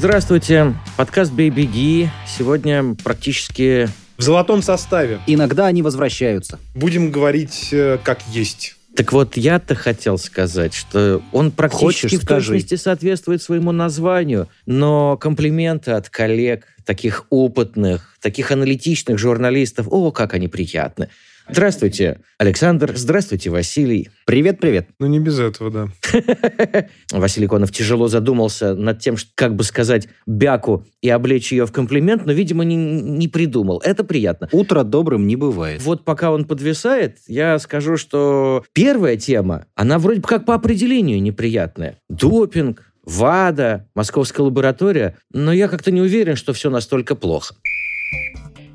Здравствуйте, подкаст «Бей-беги». Сегодня практически... В золотом составе. Иногда они возвращаются. Будем говорить э, как есть. Так вот, я-то хотел сказать, что он практически Хочешь, в скажи. точности соответствует своему названию, но комплименты от коллег, таких опытных, таких аналитичных журналистов, о, как они приятны. Здравствуйте, Александр. Здравствуйте, Василий. Привет-привет. Но не без этого, да. Василий Конов тяжело задумался над тем, как бы сказать бяку и облечь ее в комплимент, но, видимо, не, не придумал. Это приятно. Утро добрым не бывает. Вот пока он подвисает, я скажу, что первая тема, она вроде бы как по определению неприятная. Допинг, ВАДА, московская лаборатория, но я как-то не уверен, что все настолько плохо.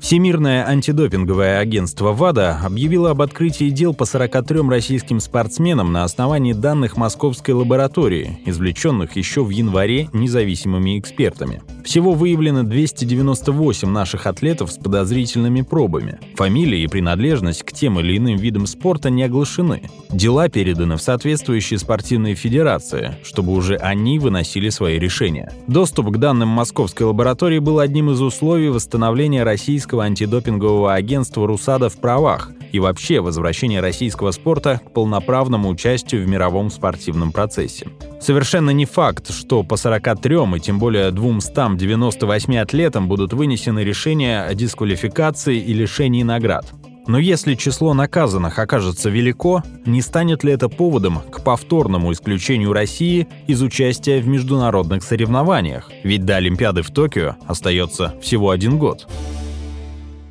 Всемирное антидопинговое агентство ВАДА объявило об открытии дел по 43 российским спортсменам на основании данных Московской лаборатории, извлеченных еще в январе независимыми экспертами. Всего выявлено 298 наших атлетов с подозрительными пробами. Фамилии и принадлежность к тем или иным видам спорта не оглашены. Дела переданы в соответствующие спортивные федерации, чтобы уже они выносили свои решения. Доступ к данным Московской лаборатории был одним из условий восстановления российского антидопингового агентства «Русада» в правах и вообще возвращения российского спорта к полноправному участию в мировом спортивном процессе. Совершенно не факт, что по 43 и тем более 298 атлетам будут вынесены решения о дисквалификации и лишении наград. Но если число наказанных окажется велико, не станет ли это поводом к повторному исключению России из участия в международных соревнованиях? Ведь до Олимпиады в Токио остается всего один год.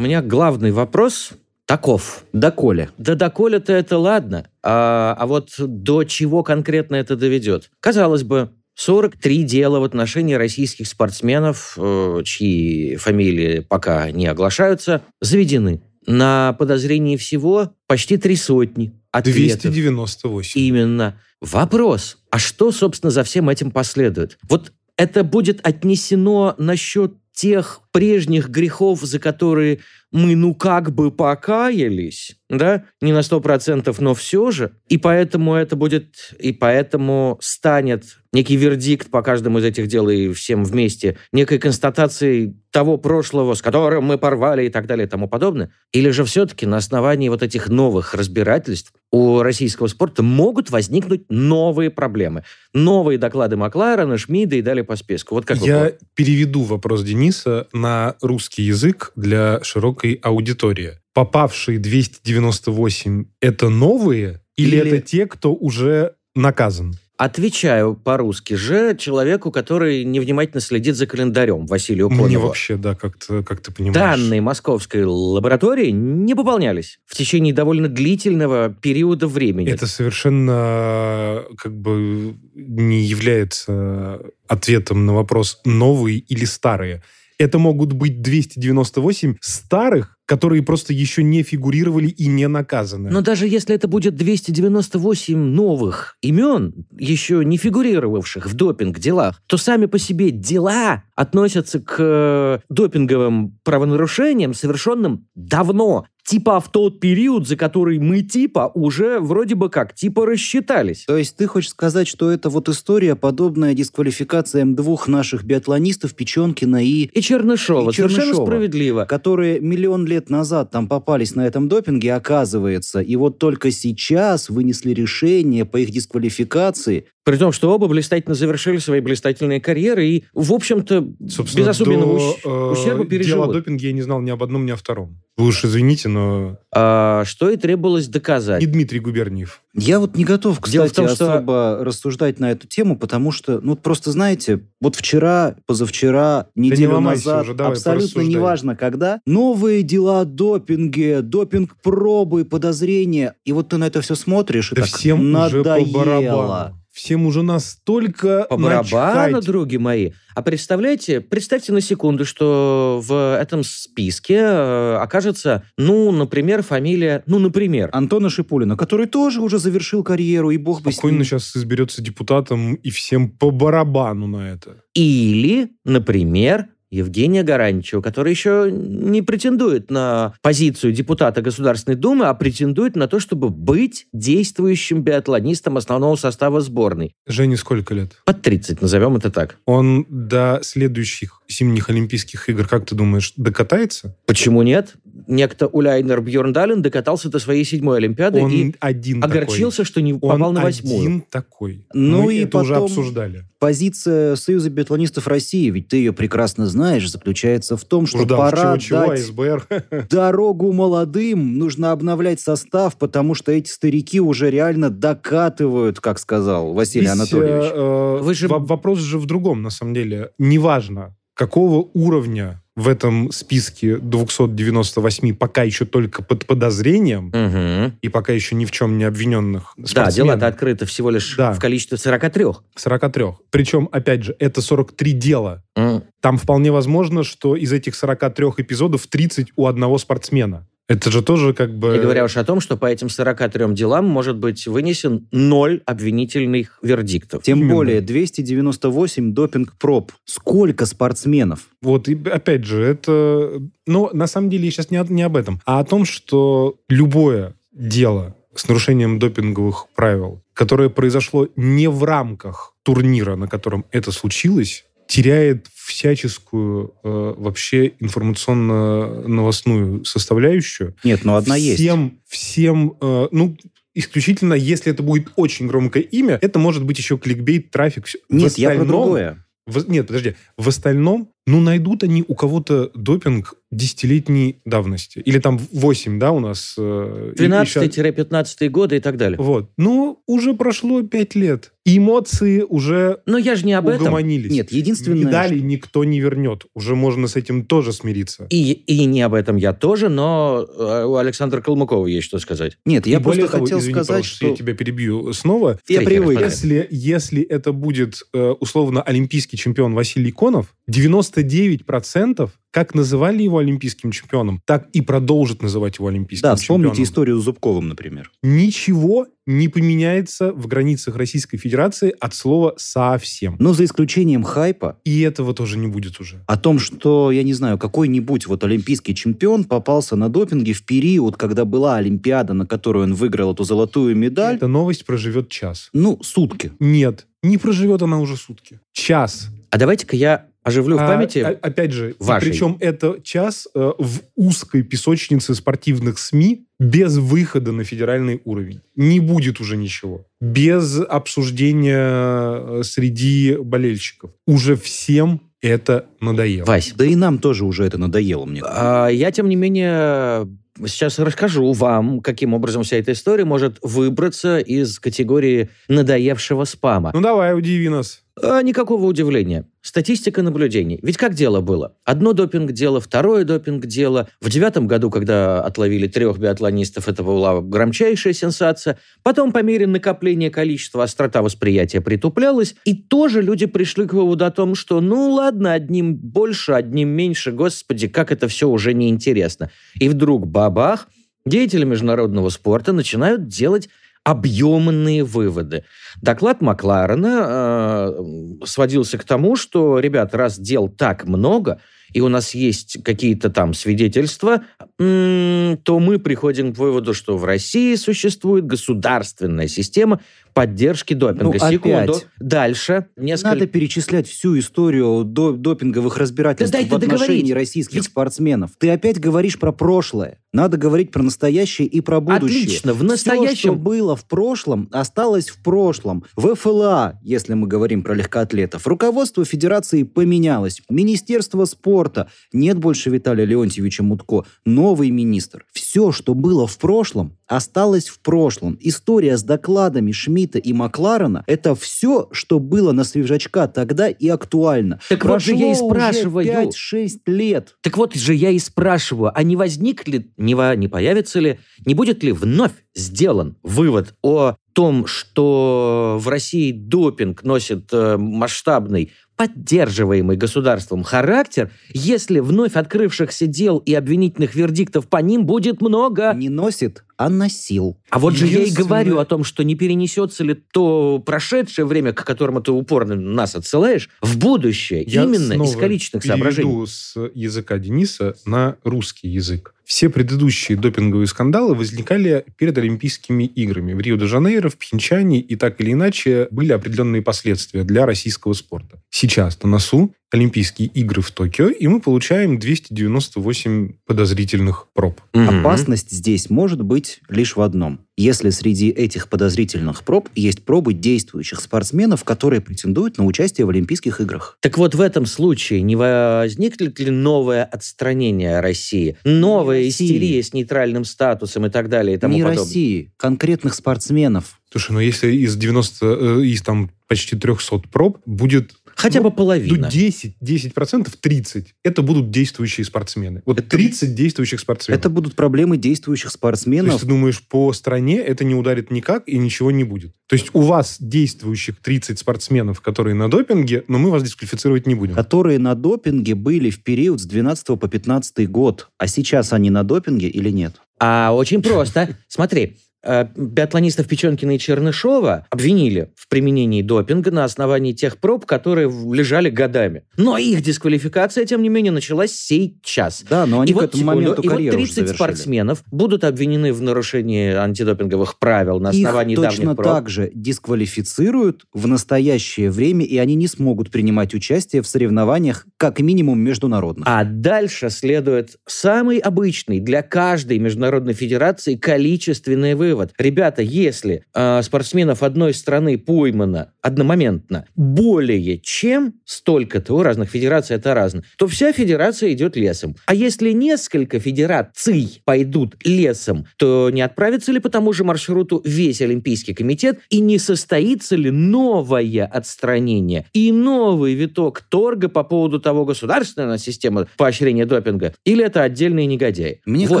У меня главный вопрос таков. Доколе. Да доколе-то это ладно, а, а вот до чего конкретно это доведет? Казалось бы, 43 дела в отношении российских спортсменов, э, чьи фамилии пока не оглашаются, заведены. На подозрении всего почти три сотни ответов. 298. Именно. Вопрос, а что, собственно, за всем этим последует? Вот это будет отнесено насчет тех прежних грехов, за которые мы ну как бы покаялись, да, не на сто процентов, но все же, и поэтому это будет, и поэтому станет некий вердикт по каждому из этих дел и всем вместе, некой констатацией того прошлого, с которым мы порвали и так далее и тому подобное? Или же все-таки на основании вот этих новых разбирательств у российского спорта могут возникнуть новые проблемы? Новые доклады Макларена, Шмида и далее по списку. Вот как вы Я переведу вопрос Дениса на русский язык для широкой аудитории. Попавшие 298 – это новые или, Или- это те, кто уже наказан? Отвечаю по-русски же человеку, который невнимательно следит за календарем, Василию Мне Конову. вообще, да, как-то, как ты понимаешь. Данные московской лаборатории не пополнялись в течение довольно длительного периода времени. Это совершенно как бы не является ответом на вопрос новые или старые. Это могут быть 298 старых, которые просто еще не фигурировали и не наказаны. Но даже если это будет 298 новых имен, еще не фигурировавших в допинг-делах, то сами по себе дела относятся к э, допинговым правонарушениям, совершенным давно. Типа в тот период, за который мы типа уже вроде бы как типа рассчитались. То есть ты хочешь сказать, что это вот история, подобная дисквалификациям двух наших биатлонистов Печенкина и... И Чернышова, И совершенно Чернышова. справедливо. которые миллион лет назад там попались на этом допинге, оказывается, и вот только сейчас вынесли решение по их дисквалификации. При том, что оба блистательно завершили свои блистательные карьеры и, в общем-то, без особенного до, э, ущерба дела о переживут. допинге я не знал ни об одном, ни о втором. Вы уж извините, но А, что и требовалось доказать. не Дмитрий Губерниев. Я вот не готов, Дело кстати, в том, что- особо рассуждать на эту тему, потому что, ну, просто знаете, вот вчера, позавчера, не неделю ломайся назад, уже, давай, абсолютно неважно когда, новые дела о допинге, допинг-пробы, подозрения, и вот ты на это все смотришь, и Да так всем уже по надоело. барабану. Всем уже настолько По барабану, начхать. други мои. А представляете, представьте на секунду, что в этом списке э, окажется, ну, например, фамилия, ну, например, Антона Шипулина, который тоже уже завершил карьеру, и бог бы Спокойно сейчас изберется депутатом, и всем по барабану на это. Или, например, Евгения Гараничева, который еще не претендует на позицию депутата Государственной Думы, а претендует на то, чтобы быть действующим биатлонистом основного состава сборной. Жене сколько лет? Под 30, назовем это так. Он до следующих зимних Олимпийских игр, как ты думаешь, докатается? Почему нет? Некто Уляйнер Бьерндален докатался до своей седьмой Олимпиады Он и один огорчился, что не такой. попал Он на восьмую. один такой. Ну Мы и это уже потом- обсуждали. Позиция Союза биатлонистов России, ведь ты ее прекрасно знаешь, заключается в том, что Уж да, пора чего-чего, дать СБР. дорогу молодым, нужно обновлять состав, потому что эти старики уже реально докатывают, как сказал Василий Здесь, Анатольевич. э, э, Вы же- во- Вопрос же в другом, на самом деле. Неважно, какого уровня в этом списке 298 пока еще только под подозрением Мгм. и пока еще ни в чем не обвиненных Да, спортсменов. дела-то открыты всего лишь Да. в количестве 43. 43. Причем, опять же, это 43 дела. М. Там вполне возможно, что из этих 43 эпизодов 30 у одного спортсмена. Это же тоже как бы... Не говоря уж о том, что по этим 43 делам может быть вынесен ноль обвинительных вердиктов. Тем именно. более 298 допинг-проб. Сколько спортсменов? Вот, и опять же, это... Ну, на самом деле, я сейчас не, не об этом, а о том, что любое дело с нарушением допинговых правил, которое произошло не в рамках турнира, на котором это случилось, теряет всяческую э, вообще информационно-новостную составляющую. Нет, ну одна есть. всем, Всем, э, ну, исключительно, если это будет очень громкое имя, это может быть еще кликбейт, трафик. Нет, я про другое. в- нет, подожди. В остальном, ну, найдут они у кого-то допинг десятилетней давности. Или там 8, да, у нас? э, и- и щас- 13-15 годы и так далее. Вот. Ну, уже прошло 5 лет. И эмоции уже Но я же не об этом. угомонились. Нет, единственное, Медали что- никто не вернет. Уже можно с этим тоже смириться. И, и не об этом я тоже, но э, у Александра Калмыкова есть что сказать. Нет, я И просто того, хотел извини, сказать, что... я тебя перебью снова. Я привык. Если, если это будет э, условно олимпийский чемпион Василий Конов, 99% как называли его олимпийским чемпионом, так и продолжат называть его олимпийским Да, вспомните чемпионом. историю с Зубковым, например. Ничего не поменяется в границах Российской Федерации от слова «совсем». Но за исключением хайпа И этого тоже не будет уже. о том, что, я не знаю, какой-нибудь вот олимпийский чемпион попался на допинге в период, когда была Олимпиада, на которую он выиграл эту золотую медаль, Эта новость проживет час. ну, сутки. Нет, не проживет она уже сутки. Час. А давайте-ка я оживлю в А, памяти. а- опять же, вашей. причем это час э, в узкой песочнице спортивных СМИ без выхода на федеральный уровень. Не будет уже ничего. Без обсуждения э, среди болельщиков. Уже всем это надоело. Вась, Да и нам тоже уже это надоело, мне кажется. а я, тем не менее, сейчас расскажу вам, каким образом вся эта история может выбраться из категории надоевшего спама. Ну давай, удиви нас. А, никакого удивления. Статистика наблюдений. Ведь как дело было? Одно допинг-дело, второе допинг-дело. В девятом году, когда отловили трех биатлонистов, это была громчайшая сенсация. Потом, по мере накопления количества, острота восприятия притуплялась. И тоже люди пришли к выводу о том, что ну ладно, одним больше, одним меньше, господи, как это все уже неинтересно. И вдруг бабах, деятели международного спорта начинают делать объемные выводы. Доклад Макларена э, сводился к тому, что, ребят, раз дел так много, и у нас есть какие-то там свидетельства, то мы приходим к выводу, что в России существует государственная система поддержки допинга. Ну, Секунду. опять. Дальше. Несколько... Надо перечислять всю историю до- допинговых разбирательств Да в отношении договорить. российских Ведь- спортсменов. Ты опять говоришь про прошлое. Надо говорить про настоящее и про будущее. Отлично, в Все, что настоящем... было в прошлом, осталось в прошлом. В ФЛА, если мы говорим про легкоатлетов, руководство федерации поменялось. Министерство спорта. Нет больше Виталия Леонтьевича Мутко. Новый министр. Все, что было в прошлом, осталось в прошлом. История с докладами Шмидта и Макларена – это все, что было на свежачка тогда и актуально. Так вот же я и спрашиваю. 5-6 лет. Так вот же я и спрашиваю, а не возник ли, не, во- не появится ли, не будет ли вновь сделан вывод о том, что в России допинг носит э, масштабный, поддерживаемый государством характер, если вновь открывшихся дел и обвинительных вердиктов по ним будет много. Не носит, а носил. А вот же я и говорю о том, что не перенесется ли то прошедшее время, к которому ты упорно нас отсылаешь, в будущее, Я именно из количественных соображений. с языка Дениса на русский язык. Все предыдущие допинговые скандалы возникали перед Олимпийскими играми. В Рио-де-Жанейро, в Пхенчане и так или иначе были определенные последствия для российского спорта. Сейчас на носу Олимпийские игры в Токио, и мы получаем 298 подозрительных проб. Мгм. Опасность здесь может быть лишь в одном. Если среди этих подозрительных проб есть пробы действующих спортсменов, которые претендуют на участие в Олимпийских играх. Так вот, в этом случае не возникнет ли новое отстранение России? Новая Не России. истерия с нейтральным статусом и так далее и тому Не подобное? России, конкретных спортсменов. Слушай, ну если из 90, э, из там почти 300 проб будет Хотя Ну, бы половина. ну, 10, 10 процентов, 30, это будут действующие спортсмены. Вот Это- 30 действующих спортсменов. Это будут проблемы действующих То спортсменов. есть ты думаешь, по стране это не ударит никак и ничего не будет. То есть у вас действующих 30 спортсменов, которые на допинге, но мы вас дисквалифицировать не будем. которые на допинге были в период с 12 по 15 год. А сейчас они на допинге или нет? А очень просто. Смотри, биатлонистов Печенкина и Чернышова обвинили в применении допинга на основании тех проб, которые лежали годами. Но их дисквалификация, тем не менее, началась сейчас. Да, но они и к вот, этому секунду, моменту и вот карьеру уже 30 завершили. спортсменов будут обвинены в нарушении антидопинговых правил на основании Их давних точно проб. так же дисквалифицируют в настоящее время, и они не смогут принимать участие в соревнованиях как минимум международных. А дальше следует самый обычный для каждой международной федерации количественный вывод. Ребята, если э, спортсменов одной страны поймано одномоментно более чем столько-то, у разных федераций это разно, то вся федерация идет лесом. А если несколько федераций пойдут лесом, то не отправится ли по тому же маршруту весь Олимпийский комитет и не состоится ли новое отстранение и новый виток торга по поводу того, государственная система поощрения допинга или это отдельные негодяи? Мне Вот.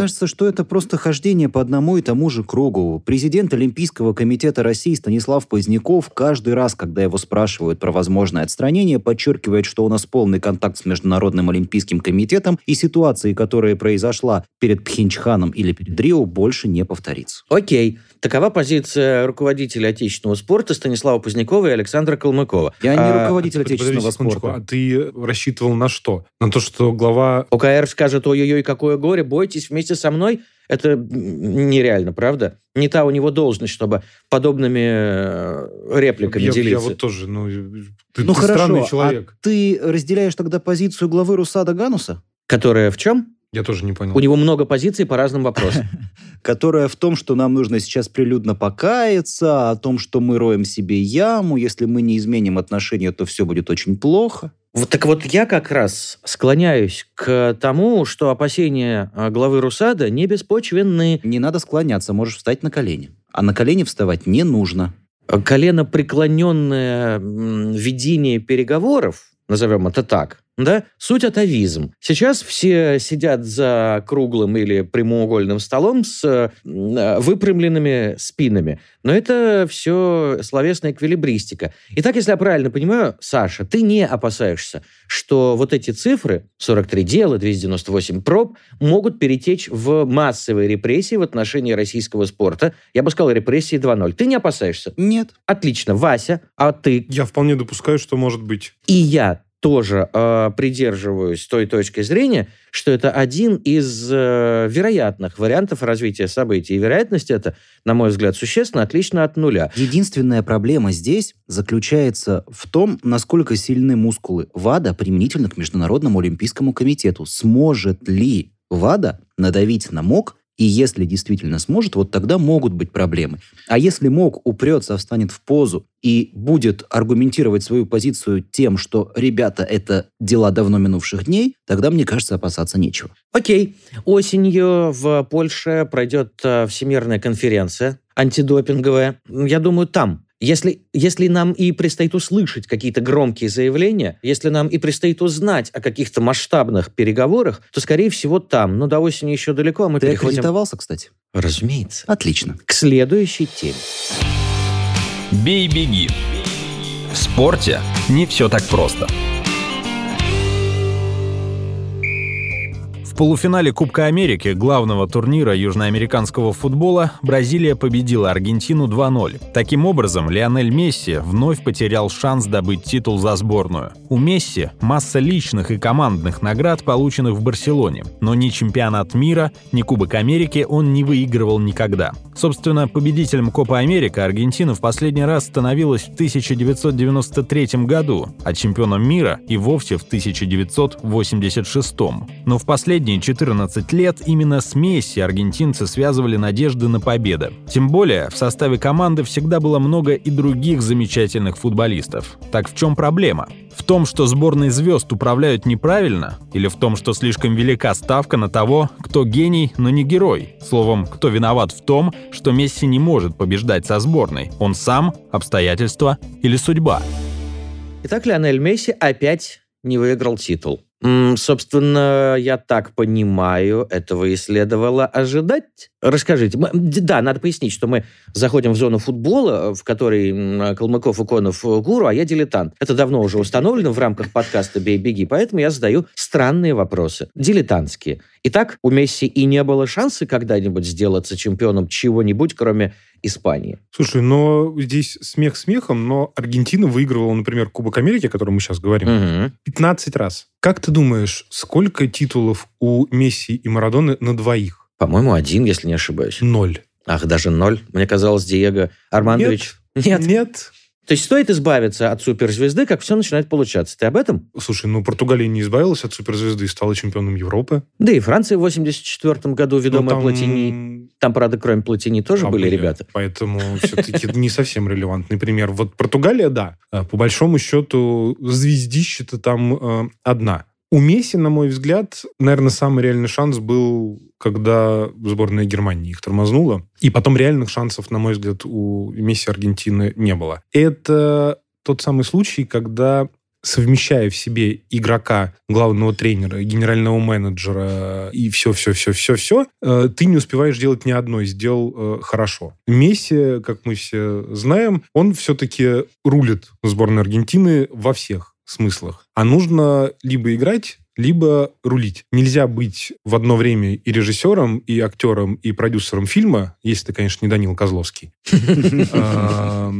кажется, что это просто хождение по одному и тому же кругу. Президент Олимпийского комитета России Станислав Поздняков каждый раз, когда его спрашивают про возможное отстранение, подчеркивает, что у нас полный контакт с Международным Олимпийским комитетом и ситуации, которая произошла перед Пхенчханом или перед Рио, больше не повторится. Окей. Такова позиция руководителя отечественного спорта Станислава Позднякова и Александра Калмыкова. Я не А, руководитель Подожди отечественного спорта. а ты рассчитывал на что? На то, что глава... ОКР скажет, ой-ой-ой, какое горе, бойтесь вместе со мной. Это нереально, правда? Не та у него должность, чтобы подобными э, репликами Я, я делиться. вот тоже, ну, ты, Ну ты хорошо, странный а человек. ты разделяешь тогда позицию главы Русада Гануса? Которая в чем? Я тоже не понял. У него много позиций по разным вопросам. которая в том, что нам нужно сейчас прилюдно покаяться, о том, что мы роем себе яму, если мы не изменим отношения, то все будет очень плохо. Вот так вот я как раз склоняюсь к тому, что опасения э, главы Русада не беспочвенны. Не надо склоняться, можешь встать на колени. А на колени вставать не нужно. Колено преклоненное ведение переговоров, назовем это так, да, суть атовизм. Сейчас все сидят за круглым или прямоугольным столом с э, выпрямленными спинами. Но это все словесная эквилибристика. Итак, если я правильно понимаю, Саша, ты не опасаешься, что вот эти цифры, 43 дела, 298 проб, могут перетечь в массовые репрессии в отношении российского спорта. Я бы сказал, репрессии 2.0. Ты не опасаешься? Нет. Отлично. Вася, а ты? Я вполне допускаю, что может быть. И я тоже э, придерживаюсь той точки зрения, что это один из э, вероятных вариантов развития событий. И вероятность это, на мой взгляд, существенно отлично от нуля. Единственная проблема здесь заключается в том, насколько сильны мускулы ВАДА применительно к Международному Олимпийскому комитету. Сможет ли ВАДА надавить на МОК И если действительно сможет, вот тогда могут быть проблемы. А если МОК упрется, встанет в позу и будет аргументировать свою позицию тем, что, ребята, это дела давно минувших дней, тогда, мне кажется, опасаться нечего. Окей. Осенью в Польше пройдет э, всемирная конференция антидопинговая. Я думаю, там если, если нам и предстоит услышать какие-то громкие заявления, если нам и предстоит узнать о каких-то масштабных переговорах, то, скорее всего, там. Но до осени еще далеко, а мы Ты переходим... аккредитовался, кстати? Разумеется. Отлично. К следующей теме. Бей-беги. В спорте не все так просто. В полуфинале Кубка Америки, главного турнира южноамериканского футбола, Бразилия победила Аргентину 2-0. Таким образом, Лионель Месси вновь потерял шанс добыть титул за сборную. У Месси масса личных и командных наград, полученных в Барселоне, но ни чемпионат мира, ни Кубок Америки он не выигрывал никогда. Собственно, победителем Копа Америка Аргентина в последний раз становилась в 1993 году, а чемпионом мира и вовсе в 1986. Но в последние 14 лет именно с Месси аргентинцы связывали надежды на победу. Тем более, в составе команды всегда было много и других замечательных футболистов. Так в чем проблема? В том, что сборные звезд управляют неправильно? Или в том, что слишком велика ставка на того, кто гений, но не герой? Словом, кто виноват в том, что Месси не может побеждать со сборной? Он сам, обстоятельства или судьба? Итак, Лионель Месси опять не выиграл титул. Собственно, я так понимаю, этого и следовало ожидать. Расскажите. Да, надо пояснить, что мы заходим в зону футбола, в которой Калмыков и Конов э, гуру, а я дилетант. Это давно уже установлено в рамках подкаста «Бей-беги», поэтому я задаю странные вопросы, дилетантские. Итак, у Месси и не было шанса когда-нибудь сделаться чемпионом чего-нибудь, кроме Испании. Слушай, но здесь смех смехом, но Аргентина выигрывала, например, Кубок Америки, о котором мы сейчас говорим, Мгм. 15 раз. Как ты думаешь, сколько титулов у Месси и Марадоны на двоих? По-моему, один, если не ошибаюсь. Ноль. Ах, даже ноль. Мне казалось, Диего Армандович... Нет. Нет. То есть стоит избавиться от суперзвезды, как все начинает получаться. Ты об этом? Слушай, ну Португалия не избавилась от суперзвезды и стала чемпионом Европы. Да и Франция в 84 году, Ну, ведомая там- Платини. Там, правда, кроме Платини тоже А, были были. ребята. Поэтому все-таки не совсем релевантный пример. Вот Португалия, да. А, По большому счету, звездища-то там э, одна. У Месси, на мой взгляд, наверное, самый реальный шанс был, когда сборная Германии их тормознула. И потом реальных шансов, на мой взгляд, у Месси Аргентины не было. Это тот самый случай, когда совмещая в себе игрока, главного тренера, генерального менеджера и все-все-все-все-все, э, ты не успеваешь делать ни одно из дел э, хорошо. Месси, как мы все знаем, он все-таки рулит сборной Аргентины во всех смыслах. А нужно либо играть, либо рулить. Нельзя быть в одно время и режиссером, и актером, и продюсером фильма, если ты, конечно, не Данил Козловский.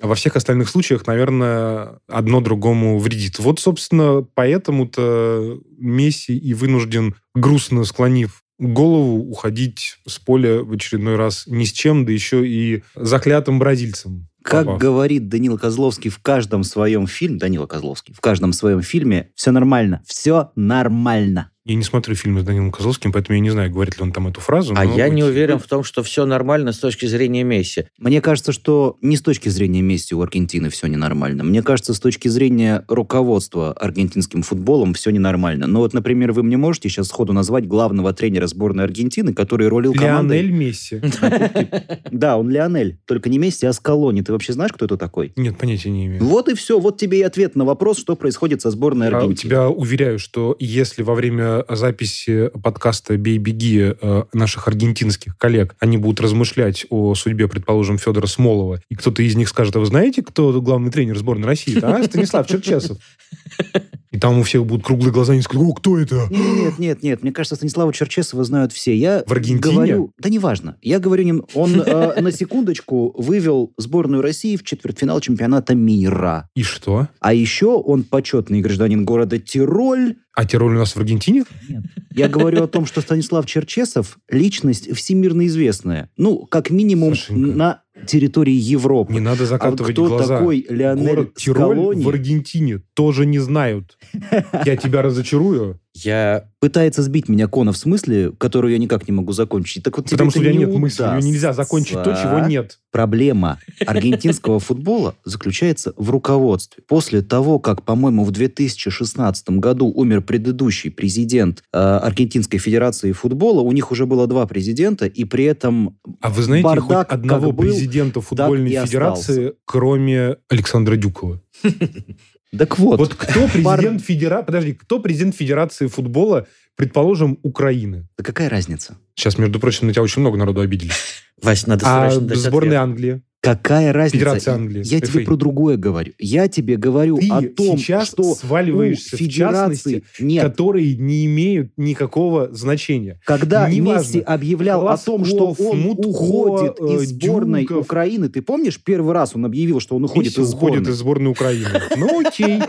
А во всех остальных случаях, наверное, одно другому вредит. Вот, собственно, поэтому-то Месси и вынужден, грустно склонив голову, уходить с поля в очередной раз ни с чем, да еще и заклятым бразильцем. Как говорит Данила Козловский в каждом своем фильме, Данила Козловский, в каждом своем фильме, все нормально, все нормально. Я не смотрю фильмы с Данилом Козловским, поэтому я не знаю, говорит ли он там эту фразу. А я не окей. уверен в том, что все нормально с точки зрения Месси. Мне кажется, что не с точки зрения Месси у Аргентины все ненормально. Мне кажется, с точки зрения руководства аргентинским футболом все ненормально. Но вот, например, вы мне можете сейчас сходу назвать главного тренера сборной Аргентины, который рулил командой... Лионель Месси. Да, он Лионель. Только не Месси, а Скалони. Ты вообще знаешь, кто это такой? Нет, понятия не имею. Вот и все. Вот тебе и ответ на вопрос, что происходит со сборной Я Аргентины. тебя уверяю, что если во время записи подкаста «Бей-беги» э, наших аргентинских коллег они будут размышлять о судьбе, предположим, Федора Смолова, и кто-то из них скажет, а вы знаете, кто главный тренер сборной России? А, Станислав Черчесов. И там у всех будут круглые глаза, и они скажут, о, кто это? Нет, нет, нет. Мне кажется, Станислава Черчесова знают все. Я В Аргентине? говорю... Да неважно. Я говорю, не- он э, на секундочку вывел сборную России в четвертьфинал чемпионата мира. И что? А еще он почетный гражданин города Тироль. А Тироль у нас в Аргентине? Я говорю о том, что Станислав Черчесов – личность всемирно известная. Ну, как минимум, Сашенька. на территории Европы. Не надо А закатывать кто глаза. такой Леонель Город Тироль Скалони? в Аргентине тоже не знают. Я тебя разочарую. Я... Пытается сбить меня Кона в смысле, которую я никак не могу закончить. Так вот Потому что у тебя не нет мысли, ее нельзя закончить то, чего удастся. нет. Проблема аргентинского футбола заключается в руководстве. После того, как, по-моему, в 2016 году умер предыдущий президент э, Аргентинской Федерации футбола, у них уже было два президента, и при этом А вы знаете Бардак хоть одного был, президента футбольной федерации, кроме Александра Дюкова? Так вот, Вот кто президент федера... Подожди, кто президент Федерации футбола, предположим, Украины? да какая разница? Сейчас, между прочим, на тебя очень много народу обиделись. Вась, надо А срочно дать сборная ответ. Англии? Какая разница? Федерация Англии, Я тебе FA. про другое говорю. Я тебе говорю Ты о том, сейчас что сваливаешься у в федерации частности, нет. которые не имеют никакого значения. Когда неважно. Месси объявлял о том, что он Мутко, уходит э, из сборной Дюков. Украины, ты помнишь, первый раз он объявил, что он уходит Месси из сборной? уходит из сборной Украины. Ну окей,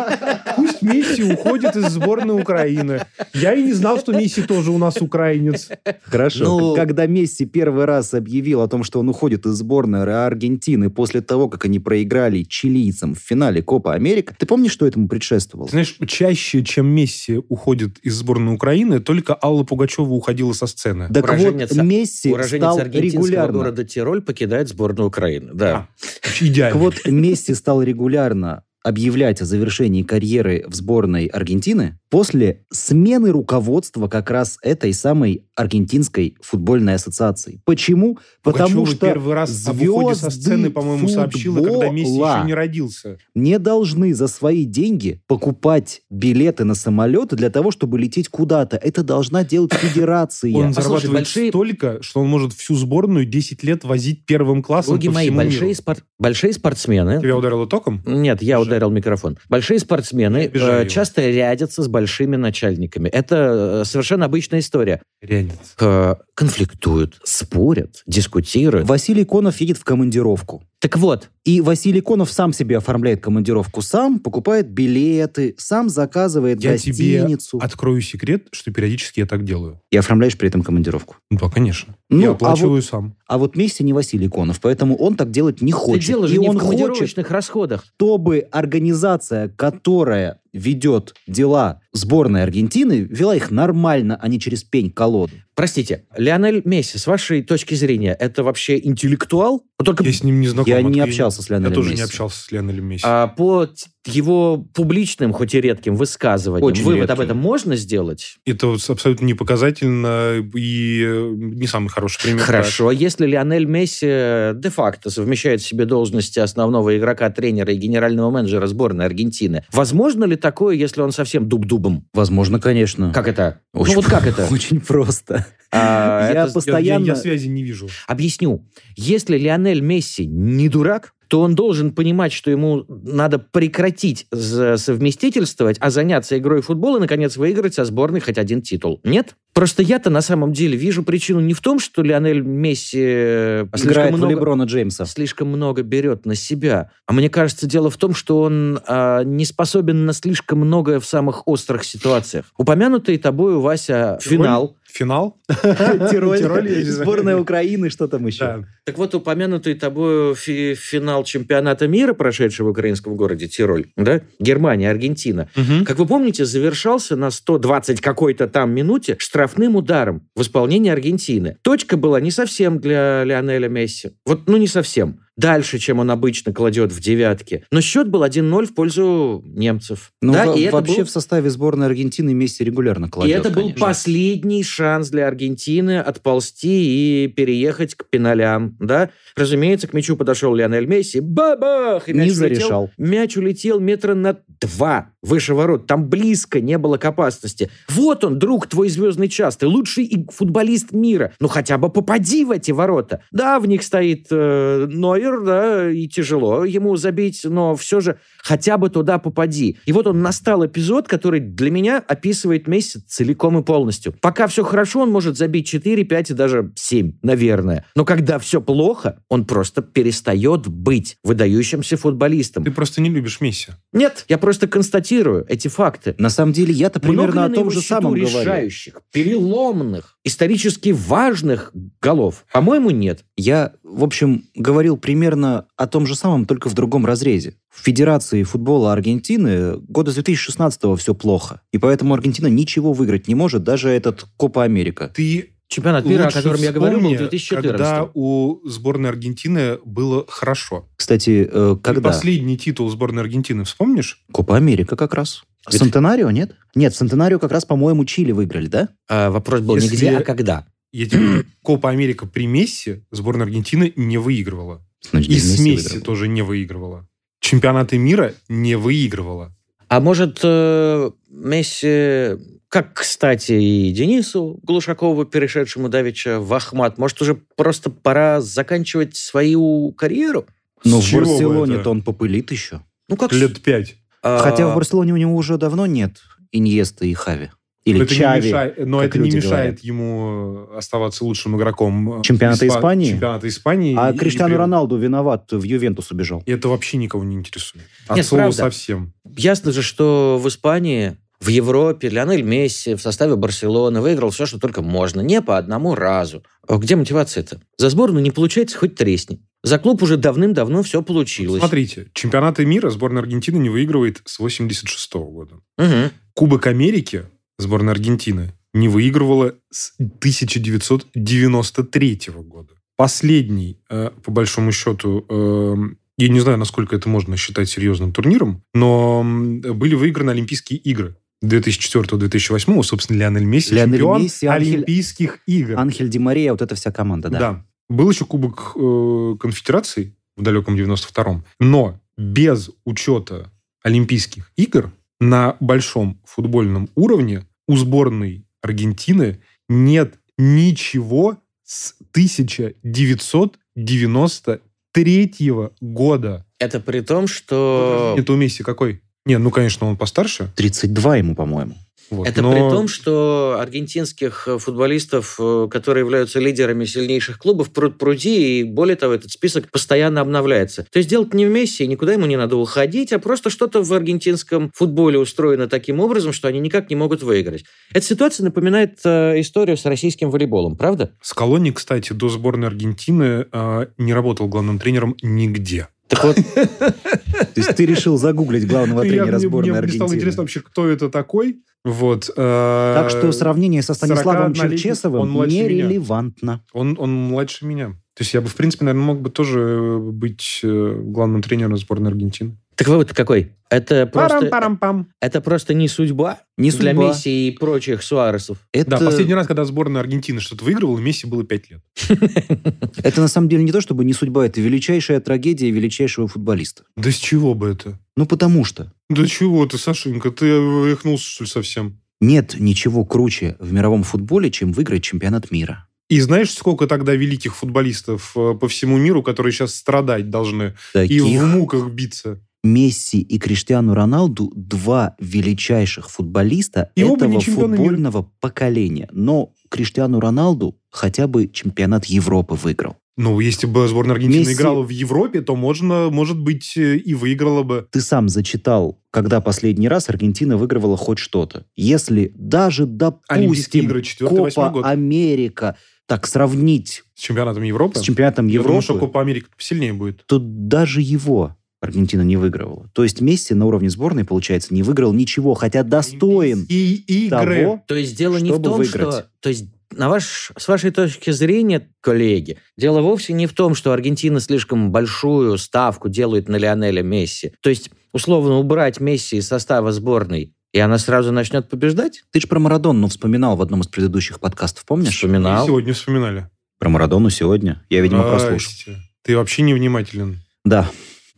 пусть Месси уходит из сборной Украины. Я и не знал, что Месси тоже у нас украинец. Хорошо. Ну- Когда Месси первый раз объявил о том, что он уходит из сборной Аргентины после того, как они проиграли чилийцам в финале Копа Америка, ты помнишь, что этому предшествовало? Ты знаешь, чаще, чем Месси уходит из сборной Украины, только Алла Пугачева уходила со сцены. Так Уроженец- вот, Месси Уроженец стал регулярно. города Тироль покидает сборную Украины. Да. Вообще Идеально. Так вот, Месси стал регулярно объявлять о завершении карьеры в сборной Аргентины после смены руководства как раз этой самой Аргентинской футбольной ассоциации. Почему? Потому Пугачева что первый раз уходе со звезды сцены, по-моему, сообщила, когда Месси еще не родился. не должны за свои деньги покупать билеты на самолеты для того, чтобы лететь куда-то. Это должна делать федерация. Он Послушай, зарабатывает большие- столько, что он может всю сборную 10 лет возить первым классом Боги по мои, всему большие, миру. спор- большие спортсмены... Тебя ударило током? Нет, я Жаль. ударил микрофон. Большие спортсмены э, его. часто рядятся с большими начальниками. Это э, совершенно обычная история. Рядец. Э, конфликтуют, спорят, дискутируют. Василий Конов едет в командировку. Так вот, И Василий Конов сам себе оформляет командировку, сам покупает билеты, сам заказывает Я тебе гостиницу. открою секрет, что периодически я так делаю. И оформляешь при этом командировку. Ну да, конечно. Ну, я а оплачиваю вот- сам. А вот Месси не Василий Конов, поэтому он так делать не ты хочет. дело же И не он в хочет, командировочных расходах. чтобы организация, которая ведет дела сборной Аргентины, вела их нормально, а не через пень-колоду. Простите, Лионель Месси, с вашей точки зрения, это вообще интеллектуал? Только Я с ним не знаком. Я не общался с Лионелем Я тоже Месси. не общался с Лионелем Месси. а, по его публичным, хоть и редким высказываниям, Очень вывод об редким. этом можно сделать? Это вот абсолютно не показательно и э, не самый хороший пример. Хорошо, если Лионель Месси э, де-факто совмещает в себе должности основного игрока, тренера и генерального менеджера сборной Аргентины, возможно ли такое, если он совсем дуб-дубом? Возможно, конечно. Как это? Очень ну вот как это? Очень просто. А, Я это- Я- постоянно... Я, я связи не вижу. Объясню. Если Лионель Месси не дурак, то он должен понимать, что ему надо прекратить совместительствовать, а заняться игрой в футбол и, наконец, выиграть со сборной хоть один титул. Нет? Просто я-то на самом деле вижу причину не в том, что Лионель Месси э, Играет в много, Леброна Джеймса. слишком много берет на себя. А мне кажется, дело в том, что он а, не способен на слишком многое в самых острых ситуациях. Упомянутый тобою, Вася, финал. Финал? Тироль, сборная Украины, что там еще? Да. Так вот, упомянутый тобой фи- финал чемпионата мира, прошедшего в украинском городе Тироль, да? Германия, Аргентина. Как вы помните, завершался на 120 какой-то там минуте штрафным ударом в исполнении Аргентины. Точка была не совсем для Лионеля Месси. Вот, ну, не совсем. Дальше, чем он обычно кладет в девятке. Но счет был 1-0 в пользу немцев. Ну, да, во- и вообще был- в составе сборной Аргентины Месси регулярно и кладет, это был конечно. последний шанс для Аргентины отползти и переехать к пеналям, да? Разумеется, к мячу подошел Лионель Месси, бабах! И мяч Не улетел- зарешал. Мяч улетел метра на два выше ворот. Там близко не было к опасности. Вот он, друг твой звездный час. Ты лучший футболист мира. Ну, хотя бы попади в эти ворота. Да, в них стоит э, Нойер, да, и тяжело ему забить, но все же хотя бы туда попади. И вот он настал эпизод, который для меня описывает Месси целиком и полностью. Пока все хорошо, он может забить 4, 5 и даже 7, наверное. Но когда все плохо, он просто перестает быть выдающимся футболистом. Ты просто не любишь Месси. Нет, я просто констатирую констатирую эти факты. На самом деле, я-то примерно о том же самом говорю. решающих, переломных, исторически важных голов? По-моему, нет. Я, в общем, говорил примерно о том же самом, только в другом разрезе. В Федерации футбола Аргентины года с 2016 все плохо. И поэтому Аргентина ничего выиграть не может, даже этот Копа Америка. Ты Чемпионат мира, о лучше котором я говорю, был вспомни, 2014. когда у сборной Аргентины было хорошо. Кстати, э, И когда? последний титул сборной Аргентины, вспомнишь? Копа Америка как раз. Это- Сантенарио, нет? Нет, Сантенарио как раз, по-моему, Чили выиграли, да? А, вопрос был не Если- где, а когда. Я тебе говорю, Копа Америка при Месси сборная Аргентины не выигрывала. Значит, И с Месси Месси выиграли. тоже не выигрывала. Чемпионаты мира не выигрывала. А может, э, Месси, как, кстати, и Денису Глушакову, перешедшему давеча в Ахмат, может, уже просто пора заканчивать свою карьеру? Но С в Барселоне-то он попылит еще. Ну, как... Лет пять. а, Хотя в Барселоне у него уже давно нет Иньеста и Хави. Или это не Чави. мешает, но это не мешает говорят. ему оставаться лучшим игроком э, Чемпионата Испа- Испании? Чемпионата Испании. А И- Криштиану и- Роналду виноват, в Ювентус убежал. И это вообще никого не интересует. От Нет, слова правда. совсем. Ясно же, что в Испании, в Европе Лионель Месси в составе Барселоны выиграл все, что только можно. Не по одному разу. А Где мотивация-то? За сборную не получается, хоть тресни. За клуб уже давным-давно все получилось. Смотрите, чемпионаты мира сборная Аргентины не выигрывает с 86 года. Мгм. Кубок Америки сборная Аргентины не выигрывала с 1993 года. Последний, э, по большому счету, э, я не знаю, насколько это можно считать серьезным турниром, но были выиграны Олимпийские игры 2004-2008, собственно, Лионель Месси, Лионель чемпион Месси, Анхель- Олимпийских игр. Анхель Ди Мария, вот эта вся команда, да. Да. Был еще Кубок э, Конфедераций в далеком 92-м. Но без учета Олимпийских игр на большом футбольном уровне у сборной Аргентины нет ничего с 1993 года. Это при том, что... Это у Месси какой? Не, ну, конечно, он постарше. 32 ему, по-моему. Вот, Это но- при том, что аргентинских э, футболистов, э, которые являются лидерами сильнейших клубов, пруд пруди, и более того, этот список постоянно обновляется. То есть делать не в Месси, никуда ему не надо уходить, а просто что-то в аргентинском футболе устроено таким образом, что они никак не могут выиграть. Эта ситуация напоминает э, историю с российским волейболом, правда? Скалони, кстати, до сборной Аргентины э, не работал главным тренером нигде. Так вот, То есть ты решил загуглить главного тренера сборной мне, мне стало Аргентины. интересно вообще, кто это такой. Вот. э, Так что сравнение со Станиславом 41-летний, Черчесовым нерелевантно. Он, он младше меня. То есть я бы, в принципе, наверное, мог бы тоже быть э, главным тренером сборной Аргентины. Так вывод какой? Это просто, Парам-парам-пам. это просто не судьба Не для судьба. Месси и прочих Суаресов. Это, Да, последний раз, когда сборная Аргентины что-то выигрывала, Месси было 5 лет. это на самом деле не то, чтобы не судьба, это величайшая трагедия величайшего футболиста. Да с чего бы это? Ну, потому что Да чего ты, Сашенька, ты рехнулся, что ли, совсем? нет ничего круче в мировом футболе, чем выиграть чемпионат мира. И знаешь, сколько тогда великих футболистов э, по всему миру, которые сейчас страдать должны и Таких в муках биться? Месси и Криштиану Роналду два величайших футболиста И этого чемпионы мира. футбольного поколения. Но Криштиану Роналду хотя бы чемпионат Европы выиграл. Ну, если бы сборная Аргентины Месси- играла в Европе, то можно, может быть, э, и выиграла бы. Ты сам зачитал, когда последний раз Аргентина выигрывала хоть что-то. Если даже, допустим, игры 4-8 Копа год. Америка так сравнить С чемпионатом Европы? с чемпионатом Европы, что Копа Америка сильнее будет. то даже его Аргентина не выигрывала. То есть Месси на уровне сборной, получается, не выиграл ничего, хотя достоин И игры. того, То есть дело не в чтобы том, выиграть. что... То есть на ваш, с вашей точки зрения, коллеги, дело вовсе не в том, что Аргентина слишком большую ставку делает на Лионеля Месси. То есть, условно, убрать Месси из состава сборной, и она сразу начнет побеждать? Ты же про Марадонну вспоминал в одном из предыдущих подкастов, помнишь? Вспоминал. Сегодня вспоминали. Про Марадону сегодня. Я, видимо, прослушал. Здрасте. Ты вообще невнимателен. Да.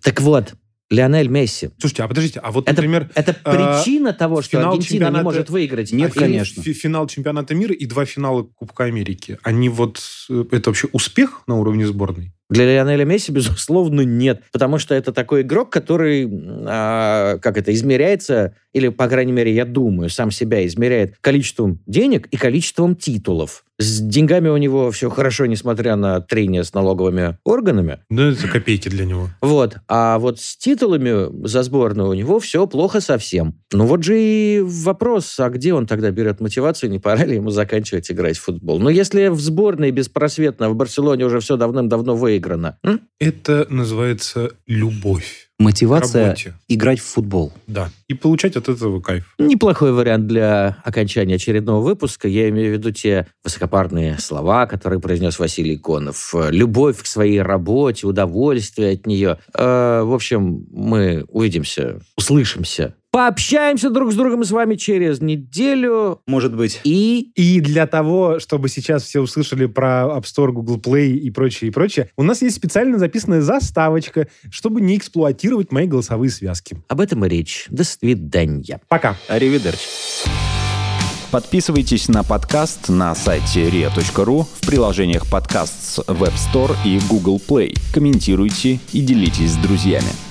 Так вот, Лионель Месси. Слушайте, а подождите, а вот, Это, например, это а, причина того, что Аргентина не может выиграть? Нет, Или- конечно. фи- финал чемпионата мира и два финала Кубка Америки, они вот... э, Это вообще успех на уровне сборной? Для Лионеля Месси, безусловно, нет. Потому что это такой игрок, который, а, как это, измеряется или, по крайней мере, я думаю, сам себя измеряет количеством денег и количеством титулов. С деньгами у него все хорошо, несмотря на трение с налоговыми органами. Да, это копейки для него. Вот. А вот с титулами за сборную у него все плохо совсем. Ну вот же и вопрос, а где он тогда берет мотивацию, не пора ли ему заканчивать играть в футбол? Но если в сборной беспросветно, в Барселоне уже все давным-давно выиграно. М? Это называется любовь. Мотивация играть в футбол. Да. И получать от этого кайф. Неплохой вариант для окончания очередного выпуска. Я имею в виду те высокопарные слова, которые произнес Василий Конов. Любовь к своей работе, удовольствие от нее. Э, в общем, мы увидимся, услышимся, пообщаемся друг с другом с вами через неделю. Может быть. И И для того, чтобы сейчас все услышали про App Store, Google Play и прочее, и прочее, у нас есть специально записанная заставочка, чтобы не эксплуатировать мои голосовые связки. об этом и речь. До свидания. Пока. Аривидерчи. Подписывайтесь на подкаст на сайте ria.ru в приложениях подкаст с Web Store и Google Play. Комментируйте и делитесь с друзьями.